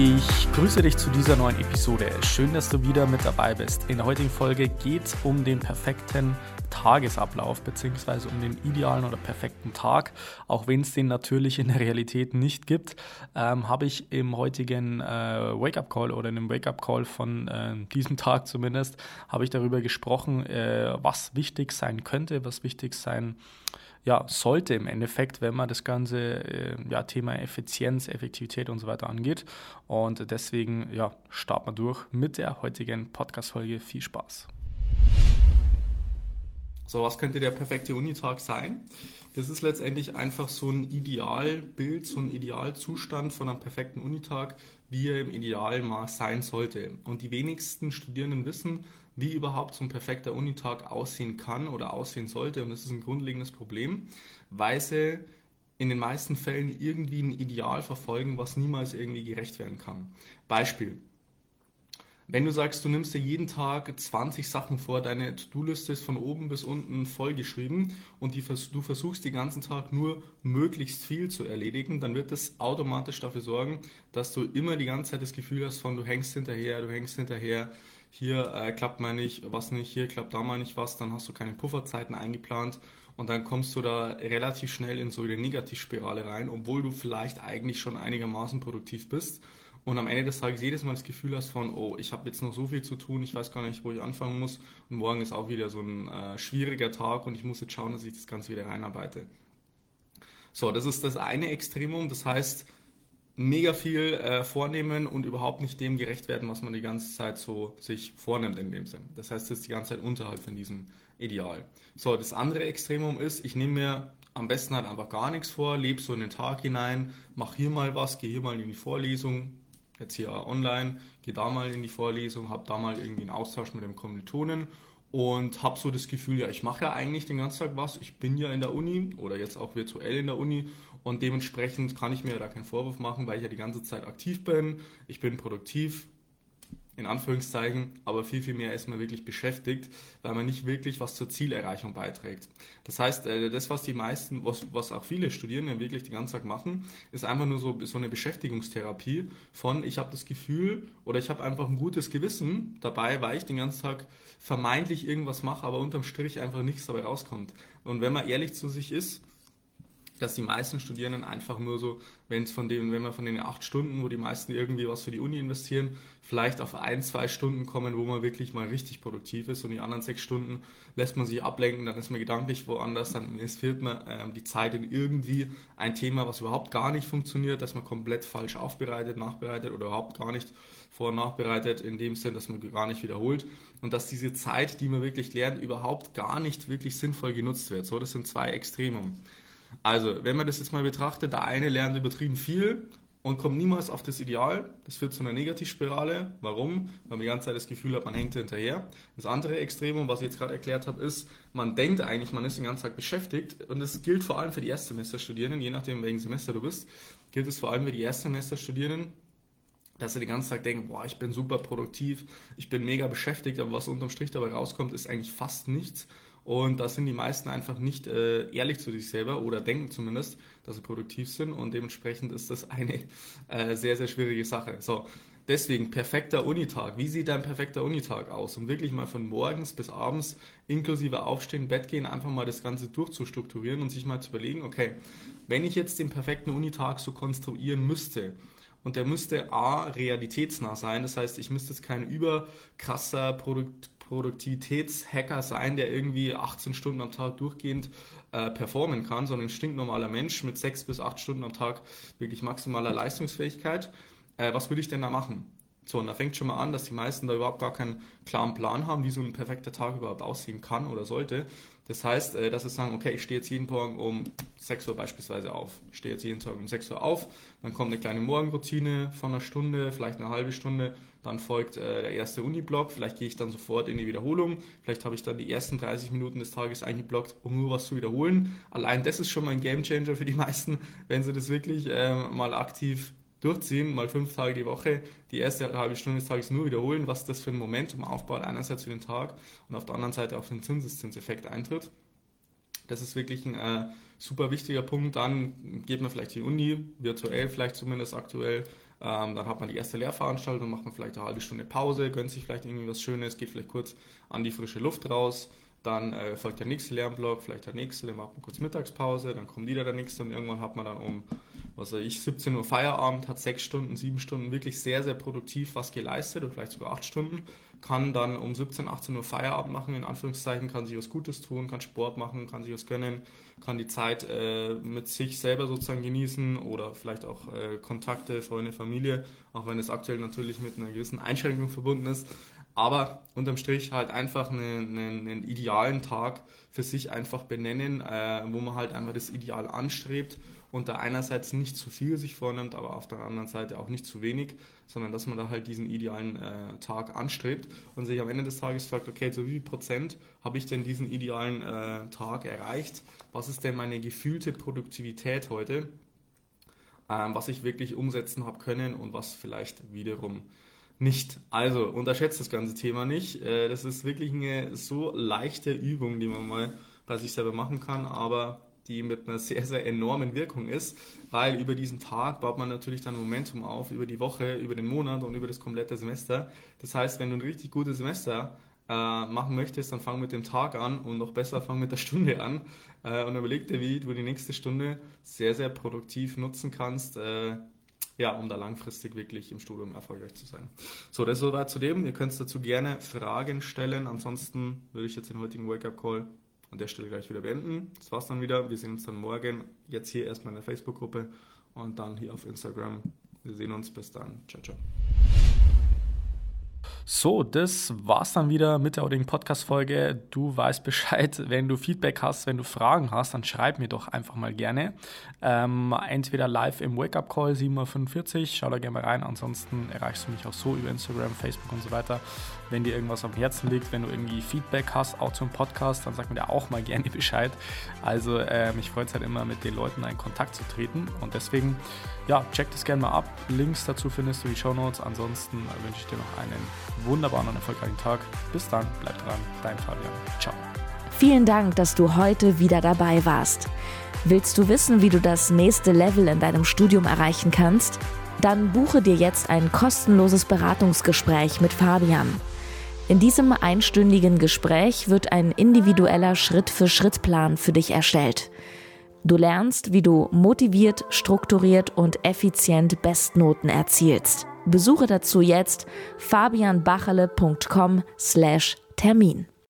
Ich grüße dich zu dieser neuen Episode. Schön, dass du wieder mit dabei bist. In der heutigen Folge geht es um den perfekten Tagesablauf bzw. um den idealen oder perfekten Tag. Auch wenn es den natürlich in der Realität nicht gibt, ähm, habe ich im heutigen äh, Wake-up-Call oder in dem Wake-up-Call von äh, diesem Tag zumindest, habe ich darüber gesprochen, äh, was wichtig sein könnte, was wichtig sein könnte ja, sollte im Endeffekt, wenn man das ganze äh, ja, Thema Effizienz, Effektivität und so weiter angeht. Und deswegen ja, starten wir durch mit der heutigen Podcast-Folge. Viel Spaß. So, was könnte der perfekte Unitag sein? Das ist letztendlich einfach so ein Idealbild, so ein Idealzustand von einem perfekten Unitag, wie er im Idealmaß sein sollte. Und die wenigsten Studierenden wissen, wie überhaupt so ein perfekter Unitag aussehen kann oder aussehen sollte. Und das ist ein grundlegendes Problem, weil sie in den meisten Fällen irgendwie ein Ideal verfolgen, was niemals irgendwie gerecht werden kann. Beispiel. Wenn du sagst, du nimmst dir jeden Tag 20 Sachen vor, deine To-Do-Liste ist von oben bis unten vollgeschrieben und die, du versuchst den ganzen Tag nur möglichst viel zu erledigen, dann wird das automatisch dafür sorgen, dass du immer die ganze Zeit das Gefühl hast von, du hängst hinterher, du hängst hinterher, hier äh, klappt mal nicht, was nicht, hier klappt da mal nicht was, dann hast du keine Pufferzeiten eingeplant. Und dann kommst du da relativ schnell in so eine Negativspirale rein, obwohl du vielleicht eigentlich schon einigermaßen produktiv bist. Und am Ende des Tages jedes Mal das Gefühl hast von, oh, ich habe jetzt noch so viel zu tun, ich weiß gar nicht, wo ich anfangen muss. Und morgen ist auch wieder so ein äh, schwieriger Tag und ich muss jetzt schauen, dass ich das Ganze wieder reinarbeite. So, das ist das eine Extremum, das heißt, mega viel äh, vornehmen und überhaupt nicht dem gerecht werden, was man die ganze Zeit so sich vornimmt in dem Sinn. Das heißt, es ist die ganze Zeit unterhalb von diesem Ideal. So, das andere Extremum ist, ich nehme mir am besten halt einfach gar nichts vor, lebe so in den Tag hinein, mache hier mal was, gehe hier mal in die Vorlesung, jetzt hier online, gehe da mal in die Vorlesung, habe da mal irgendwie einen Austausch mit dem Kommilitonen und habe so das Gefühl, ja, ich mache ja eigentlich den ganzen Tag was, ich bin ja in der Uni oder jetzt auch virtuell in der Uni. Und dementsprechend kann ich mir da keinen Vorwurf machen, weil ich ja die ganze Zeit aktiv bin, ich bin produktiv, in Anführungszeichen, aber viel, viel mehr ist man wirklich beschäftigt, weil man nicht wirklich was zur Zielerreichung beiträgt. Das heißt, äh, das, was die meisten, was, was auch viele Studierende wirklich den ganzen Tag machen, ist einfach nur so, so eine Beschäftigungstherapie von, ich habe das Gefühl oder ich habe einfach ein gutes Gewissen dabei, weil ich den ganzen Tag vermeintlich irgendwas mache, aber unterm Strich einfach nichts dabei rauskommt. Und wenn man ehrlich zu sich ist, dass die meisten Studierenden einfach nur so, wenn es von dem, wenn wir von den acht Stunden, wo die meisten irgendwie was für die Uni investieren, vielleicht auf ein, zwei Stunden kommen, wo man wirklich mal richtig produktiv ist und die anderen sechs Stunden lässt man sich ablenken, dann ist man gedanklich woanders, dann investiert man ähm, die Zeit in irgendwie ein Thema, was überhaupt gar nicht funktioniert, dass man komplett falsch aufbereitet, nachbereitet oder überhaupt gar nicht vor- und nachbereitet, in dem Sinn, dass man gar nicht wiederholt und dass diese Zeit, die man wirklich lernt, überhaupt gar nicht wirklich sinnvoll genutzt wird. So, das sind zwei Extremen. Also, wenn man das jetzt mal betrachtet, der eine lernt übertrieben viel und kommt niemals auf das Ideal. Das führt zu einer Negativspirale. Warum? Weil man die ganze Zeit das Gefühl hat, man hängt hinterher. Das andere Extremum, was ich jetzt gerade erklärt habe, ist, man denkt eigentlich, man ist den ganzen Tag beschäftigt. Und das gilt vor allem für die Erstsemesterstudierenden, je nachdem, welchen Semester du bist, gilt es vor allem für die Erstsemesterstudierenden, dass sie den ganzen Tag denken, boah, ich bin super produktiv, ich bin mega beschäftigt, aber was unterm Strich dabei rauskommt, ist eigentlich fast nichts. Und da sind die meisten einfach nicht äh, ehrlich zu sich selber oder denken zumindest, dass sie produktiv sind. Und dementsprechend ist das eine äh, sehr, sehr schwierige Sache. So, deswegen perfekter Unitag. Wie sieht dein perfekter Unitag aus? Um wirklich mal von morgens bis abends inklusive Aufstehen, Bett gehen, einfach mal das Ganze durchzustrukturieren und sich mal zu überlegen, okay, wenn ich jetzt den perfekten Unitag so konstruieren müsste, und der müsste A, realitätsnah sein, das heißt, ich müsste jetzt kein überkrasser Produkt Produktivitätshacker sein, der irgendwie 18 Stunden am Tag durchgehend äh, performen kann, sondern ein stinknormaler Mensch mit 6 bis 8 Stunden am Tag wirklich maximaler Leistungsfähigkeit. Äh, was würde ich denn da machen? So, und da fängt schon mal an, dass die meisten da überhaupt gar keinen klaren Plan haben, wie so ein perfekter Tag überhaupt aussehen kann oder sollte. Das heißt, äh, dass sie sagen, okay, ich stehe jetzt jeden Morgen um 6 Uhr beispielsweise auf. Ich stehe jetzt jeden Tag um 6 Uhr auf, dann kommt eine kleine Morgenroutine von einer Stunde, vielleicht eine halbe Stunde, dann folgt äh, der erste Uni-Block, vielleicht gehe ich dann sofort in die Wiederholung, vielleicht habe ich dann die ersten 30 Minuten des Tages eingeblockt, um nur was zu wiederholen. Allein das ist schon mal ein Gamechanger für die meisten, wenn sie das wirklich äh, mal aktiv durchziehen, mal fünf Tage die Woche, die erste halbe Stunde des Tages nur wiederholen, was das für ein Momentum aufbaut, einerseits für den Tag und auf der anderen Seite auf den Zinseszinseffekt eintritt. Das ist wirklich ein äh, super wichtiger Punkt. Dann geht man vielleicht die Uni, virtuell vielleicht zumindest aktuell. Ähm, dann hat man die erste Lehrveranstaltung, macht man vielleicht eine halbe Stunde Pause, gönnt sich vielleicht irgendwie was Schönes, geht vielleicht kurz an die frische Luft raus. Dann äh, folgt der nächste Lernblock, vielleicht der nächste, dann macht man kurz Mittagspause, dann kommt wieder der nächste und irgendwann hat man dann um was weiß ich, 17 Uhr Feierabend, hat sechs Stunden, sieben Stunden wirklich sehr, sehr produktiv was geleistet oder vielleicht sogar acht Stunden, kann dann um 17, 18 Uhr Feierabend machen, in Anführungszeichen, kann sich was Gutes tun, kann Sport machen, kann sich was gönnen, kann die Zeit äh, mit sich selber sozusagen genießen oder vielleicht auch äh, Kontakte, Freunde, Familie, auch wenn es aktuell natürlich mit einer gewissen Einschränkung verbunden ist. Aber unterm Strich halt einfach einen, einen, einen idealen Tag für sich einfach benennen, äh, wo man halt einfach das Ideal anstrebt und da einerseits nicht zu viel sich vornimmt, aber auf der anderen Seite auch nicht zu wenig, sondern dass man da halt diesen idealen äh, Tag anstrebt und sich am Ende des Tages fragt, okay, zu wie viel Prozent habe ich denn diesen idealen äh, Tag erreicht? Was ist denn meine gefühlte Produktivität heute? Ähm, was ich wirklich umsetzen habe können und was vielleicht wiederum nicht. Also unterschätzt das ganze Thema nicht. Äh, das ist wirklich eine so leichte Übung, die man mal bei sich selber machen kann, aber die mit einer sehr, sehr enormen Wirkung ist, weil über diesen Tag baut man natürlich dann Momentum auf, über die Woche, über den Monat und über das komplette Semester. Das heißt, wenn du ein richtig gutes Semester äh, machen möchtest, dann fang mit dem Tag an und noch besser fang mit der Stunde an äh, und überleg dir, wie du die nächste Stunde sehr, sehr produktiv nutzen kannst. Äh, ja, um da langfristig wirklich im Studium erfolgreich zu sein. So, das soweit zu dem. Ihr könnt dazu gerne Fragen stellen. Ansonsten würde ich jetzt den heutigen Wake-up-Call an der Stelle gleich wieder beenden. Das war's dann wieder. Wir sehen uns dann morgen. Jetzt hier erstmal in der Facebook-Gruppe und dann hier auf Instagram. Wir sehen uns. Bis dann. Ciao, ciao. So, das war's dann wieder mit der heutigen Podcast-Folge. Du weißt Bescheid. Wenn du Feedback hast, wenn du Fragen hast, dann schreib mir doch einfach mal gerne. Ähm, entweder live im Wake-up-Call 7.45 Uhr, schau da gerne mal rein. Ansonsten erreichst du mich auch so über Instagram, Facebook und so weiter. Wenn dir irgendwas am Herzen liegt, wenn du irgendwie Feedback hast, auch zum Podcast, dann sag mir da auch mal gerne Bescheid. Also, äh, mich freut es halt immer, mit den Leuten in Kontakt zu treten. Und deswegen, ja, check das gerne mal ab. Links dazu findest du die Show Notes. Ansonsten wünsche ich dir noch einen wunderbaren und erfolgreichen Tag. Bis dann, bleib dran, dein Fabian. Ciao. Vielen Dank, dass du heute wieder dabei warst. Willst du wissen, wie du das nächste Level in deinem Studium erreichen kannst? Dann buche dir jetzt ein kostenloses Beratungsgespräch mit Fabian. In diesem einstündigen Gespräch wird ein individueller Schritt-für-Schritt-Plan für dich erstellt. Du lernst, wie du motiviert, strukturiert und effizient Bestnoten erzielst. Besuche dazu jetzt fabianbachele.com/termin.